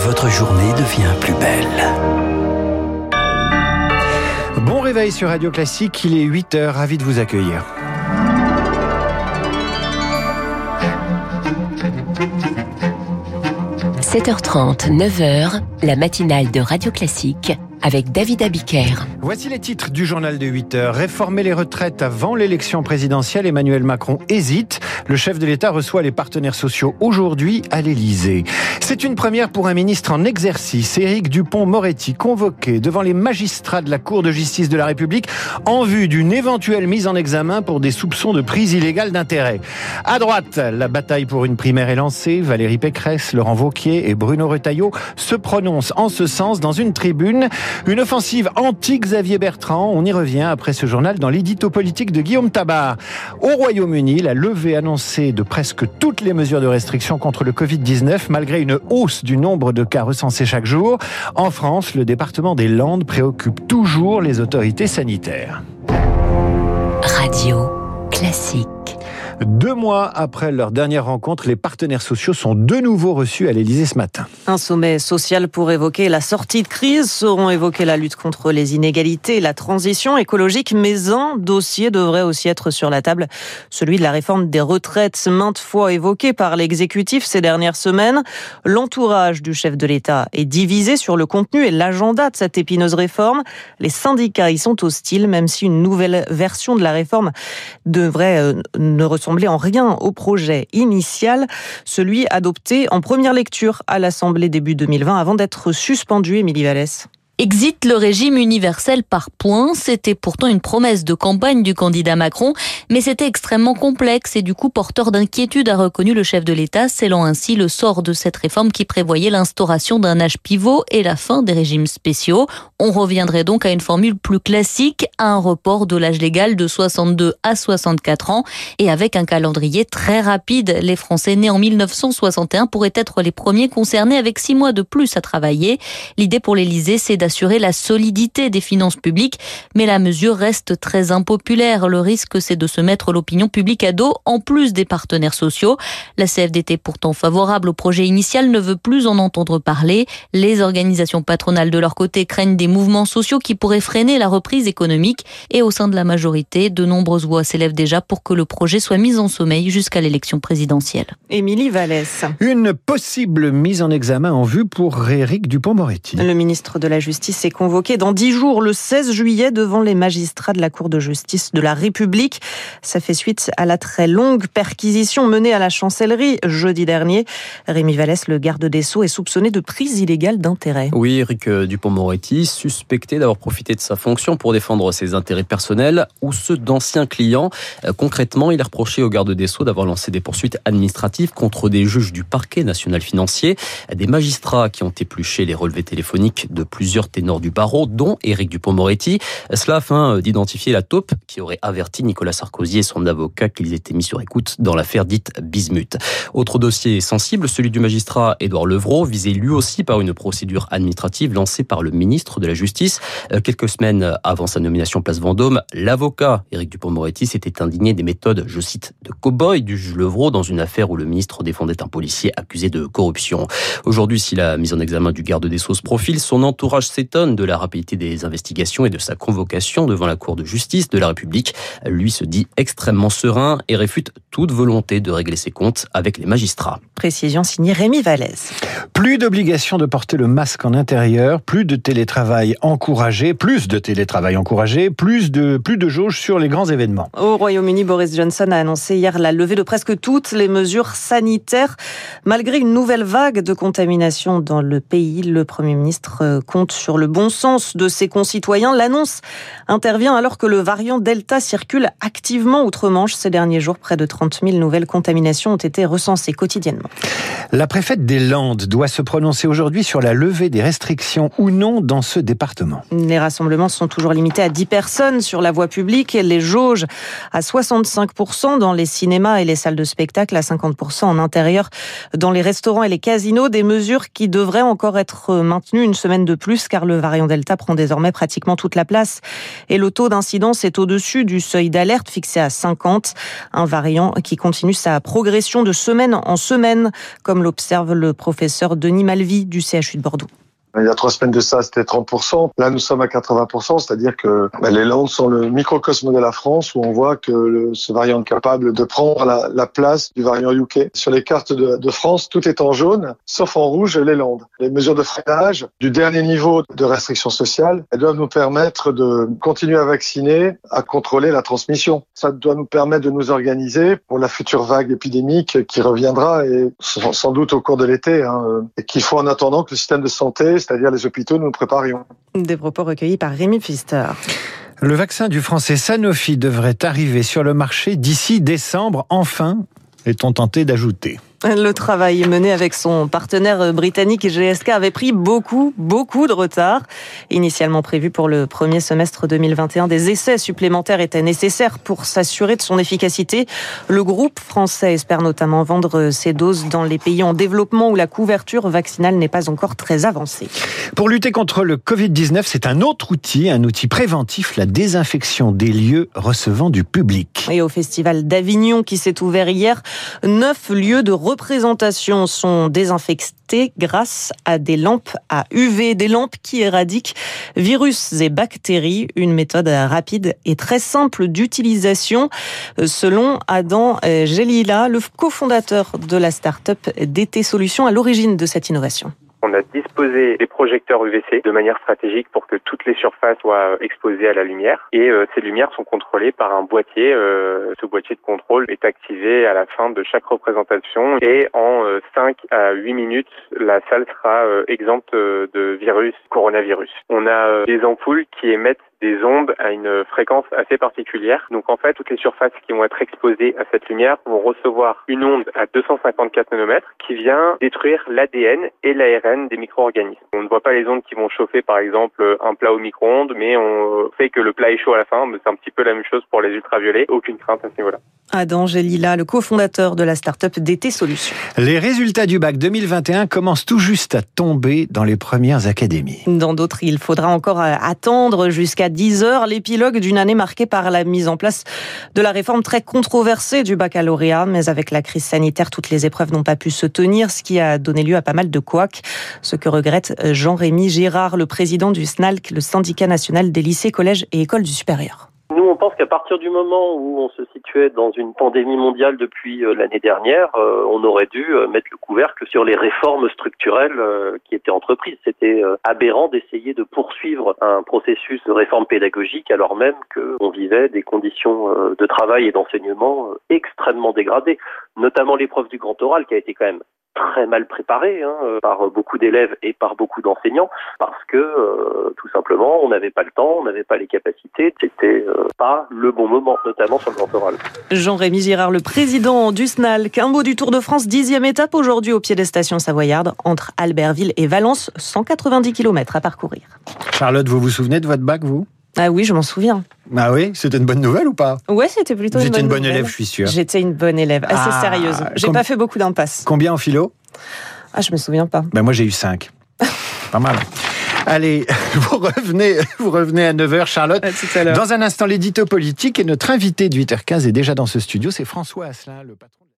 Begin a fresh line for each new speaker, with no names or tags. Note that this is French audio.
votre journée devient plus belle.
Bon réveil sur Radio Classique, il est 8h, ravi de vous accueillir.
– 7h30, 9h, la matinale de Radio Classique avec David Abiker.
Voici les titres du journal de 8 heures. Réformer les retraites avant l'élection présidentielle, Emmanuel Macron hésite. Le chef de l'État reçoit les partenaires sociaux aujourd'hui à l'Élysée. C'est une première pour un ministre en exercice. Éric Dupont-Moretti, convoqué devant les magistrats de la Cour de justice de la République en vue d'une éventuelle mise en examen pour des soupçons de prise illégale d'intérêt. À droite, la bataille pour une primaire est lancée. Valérie Pécresse, Laurent Vauquier et Bruno Retailleau se prononcent en ce sens dans une tribune. Une offensive anti-Xavier Bertrand. On y revient après ce journal dans l'édito politique de Guillaume Tabar. Au Royaume-Uni, la levée annoncée de presque toutes les mesures de restriction contre le Covid-19, malgré une hausse du nombre de cas recensés chaque jour. En France, le département des Landes préoccupe toujours les autorités sanitaires.
Radio classique.
Deux mois après leur dernière rencontre, les partenaires sociaux sont de nouveau reçus à l'Élysée ce matin.
Un sommet social pour évoquer la sortie de crise, seront évoqués la lutte contre les inégalités, la transition écologique, mais un dossier devrait aussi être sur la table, celui de la réforme des retraites, maintes fois évoqué par l'exécutif ces dernières semaines. L'entourage du chef de l'État est divisé sur le contenu et l'agenda de cette épineuse réforme. Les syndicats y sont hostiles, même si une nouvelle version de la réforme devrait euh, ne ressembler en rien au projet initial, celui adopté en première lecture à l'Assemblée début 2020 avant d'être suspendu, Émilie Vallès.
Exit le régime universel par points. C'était pourtant une promesse de campagne du candidat Macron, mais c'était extrêmement complexe et du coup porteur d'inquiétude, a reconnu le chef de l'État, scellant ainsi le sort de cette réforme qui prévoyait l'instauration d'un âge pivot et la fin des régimes spéciaux. On reviendrait donc à une formule plus classique, à un report de l'âge légal de 62 à 64 ans et avec un calendrier très rapide. Les Français nés en 1961 pourraient être les premiers concernés avec six mois de plus à travailler. L'idée pour l'Élysée, c'est assurer la solidité des finances publiques, mais la mesure reste très impopulaire. Le risque, c'est de se mettre l'opinion publique à dos, en plus des partenaires sociaux. La CFDT, pourtant favorable au projet initial, ne veut plus en entendre parler. Les organisations patronales, de leur côté, craignent des mouvements sociaux qui pourraient freiner la reprise économique. Et au sein de la majorité, de nombreuses voix s'élèvent déjà pour que le projet soit mis en sommeil jusqu'à l'élection présidentielle.
Émilie Vallès.
Une possible mise en examen en vue pour Éric Dupont-Moretti.
Le ministre de la Justice justice est convoqué dans dix jours, le 16 juillet, devant les magistrats de la Cour de justice de la République. Ça fait suite à la très longue perquisition menée à la chancellerie jeudi dernier. Rémi Vallès, le garde des Sceaux, est soupçonné de prise illégale d'intérêt.
Oui, Eric Dupont-Moretti, suspecté d'avoir profité de sa fonction pour défendre ses intérêts personnels ou ceux d'anciens clients. Euh, concrètement, il a reproché au garde des Sceaux d'avoir lancé des poursuites administratives contre des juges du parquet national financier, des magistrats qui ont épluché les relevés téléphoniques de plusieurs ténor du barreau, dont Éric Dupont-Moretti. Cela afin d'identifier la taupe qui aurait averti Nicolas Sarkozy et son avocat qu'ils étaient mis sur écoute dans l'affaire dite Bismuth. Autre dossier sensible, celui du magistrat Édouard Levrault, visé lui aussi par une procédure administrative lancée par le ministre de la Justice. Euh, quelques semaines avant sa nomination place Vendôme, l'avocat Éric Dupont-Moretti s'était indigné des méthodes, je cite, de cow-boy du juge Levrault dans une affaire où le ministre défendait un policier accusé de corruption. Aujourd'hui, si la mise en examen du garde des Sceaux se profile, son entourage s'étonne de la rapidité des investigations et de sa convocation devant la Cour de justice de la République. Lui se dit extrêmement serein et réfute toute volonté de régler ses comptes avec les magistrats.
Précision signée Rémi Vallès.
Plus d'obligation de porter le masque en intérieur, plus de télétravail encouragé, plus de télétravail encouragé, plus de, plus de jauges sur les grands événements.
Au Royaume-Uni, Boris Johnson a annoncé hier la levée de presque toutes les mesures sanitaires. Malgré une nouvelle vague de contamination dans le pays, le Premier ministre compte sur le bon sens de ses concitoyens. L'annonce intervient alors que le variant Delta circule activement outre-Manche ces derniers jours. Près de 30 000 nouvelles contaminations ont été recensées quotidiennement.
La préfète des Landes doit se prononcer aujourd'hui sur la levée des restrictions ou non dans ce département.
Les rassemblements sont toujours limités à 10 personnes sur la voie publique et les jauges à 65% dans les cinémas et les salles de spectacle, à 50% en intérieur dans les restaurants et les casinos. Des mesures qui devraient encore être maintenues une semaine de plus car le variant Delta prend désormais pratiquement toute la place et le taux d'incidence est au-dessus du seuil d'alerte fixé à 50. Un variant qui continue sa progression de semaine en semaine, comme l'observe le professeur Denis Malvy du CHU de Bordeaux.
Il y a trois semaines de ça, c'était 30%. Là, nous sommes à 80%, c'est-à-dire que ben, les Landes sont le microcosme de la France où on voit que le, ce variant est capable de prendre la, la, place du variant UK. Sur les cartes de, de, France, tout est en jaune, sauf en rouge les Landes. Les mesures de freinage du dernier niveau de restriction sociale, elles doivent nous permettre de continuer à vacciner, à contrôler la transmission. Ça doit nous permettre de nous organiser pour la future vague épidémique qui reviendra et sans doute au cours de l'été, hein, et qu'il faut en attendant que le système de santé c'est-à-dire les hôpitaux, nous nous préparions.
Des propos recueillis par Rémi Pfister.
Le vaccin du français Sanofi devrait arriver sur le marché d'ici décembre, enfin, est-on tenté d'ajouter.
Le travail mené avec son partenaire britannique GSK avait pris beaucoup, beaucoup de retard. Initialement prévu pour le premier semestre 2021, des essais supplémentaires étaient nécessaires pour s'assurer de son efficacité. Le groupe français espère notamment vendre ses doses dans les pays en développement où la couverture vaccinale n'est pas encore très avancée.
Pour lutter contre le Covid-19, c'est un autre outil, un outil préventif, la désinfection des lieux recevant du public.
Et au Festival d'Avignon qui s'est ouvert hier, neuf lieux de représentations sont désinfectées grâce à des lampes à UV, des lampes qui éradiquent virus et bactéries, une méthode rapide et très simple d'utilisation selon Adam Gelila, le cofondateur de la start-up DT Solutions à l'origine de cette innovation.
On a disposé des projecteurs UVC de manière stratégique pour que toutes les surfaces soient exposées à la lumière. Et euh, ces lumières sont contrôlées par un boîtier. Euh, ce boîtier de contrôle est activé à la fin de chaque représentation. Et en euh, 5 à 8 minutes, la salle sera exempte de virus, coronavirus. On a des ampoules qui émettent des ondes à une fréquence assez particulière. Donc en fait, toutes les surfaces qui vont être exposées à cette lumière vont recevoir une onde à 254 nanomètres qui vient détruire l'ADN et l'ARN des micro-organismes. On ne voit pas les ondes qui vont chauffer par exemple un plat au micro-ondes, mais on fait que le plat est chaud à la fin. C'est un petit peu la même chose pour les ultraviolets. Aucune crainte à ce niveau-là.
Adam Gelila, le cofondateur de la start-up DT Solutions.
Les résultats du bac 2021 commencent tout juste à tomber dans les premières académies.
Dans d'autres, il faudra encore attendre jusqu'à 10 heures l'épilogue d'une année marquée par la mise en place de la réforme très controversée du baccalauréat. Mais avec la crise sanitaire, toutes les épreuves n'ont pas pu se tenir, ce qui a donné lieu à pas mal de couacs. Ce que regrette Jean-Rémy Girard, le président du SNALC, le syndicat national des lycées, collèges et écoles du supérieur.
On pense qu'à partir du moment où on se situait dans une pandémie mondiale depuis l'année dernière, on aurait dû mettre le couvercle sur les réformes structurelles qui étaient entreprises. C'était aberrant d'essayer de poursuivre un processus de réforme pédagogique alors même qu'on vivait des conditions de travail et d'enseignement extrêmement dégradées, notamment l'épreuve du grand oral qui a été quand même très mal préparé hein, par beaucoup d'élèves et par beaucoup d'enseignants parce que euh, tout simplement on n'avait pas le temps, on n'avait pas les capacités, c'était euh, pas le bon moment, notamment sur le grand oral.
Jean-Rémy Girard, le président du SNALC, un mot du Tour de France, dixième étape aujourd'hui au pied des stations savoyardes entre Albertville et Valence, 190 km à parcourir.
Charlotte, vous vous souvenez de votre bac, vous?
Ah oui, je m'en souviens.
Ah oui, c'était une bonne nouvelle ou pas?
Ouais, c'était plutôt une bonne
une bonne
nouvelle.
élève, je suis sûr.
J'étais une bonne élève, assez
Ah,
sérieuse. J'ai
com-
pas fait beaucoup d'impasses.
Combien en philo?
Ah, je me souviens pas.
ben Moi, j'ai eu 5. pas mal. Allez, vous revenez, vous revenez à 9h, Charlotte.
À tout à l'heure.
Dans un instant, l'édito politique et notre invité de 8h15 est déjà dans ce studio, c'est François Asselin, le patron.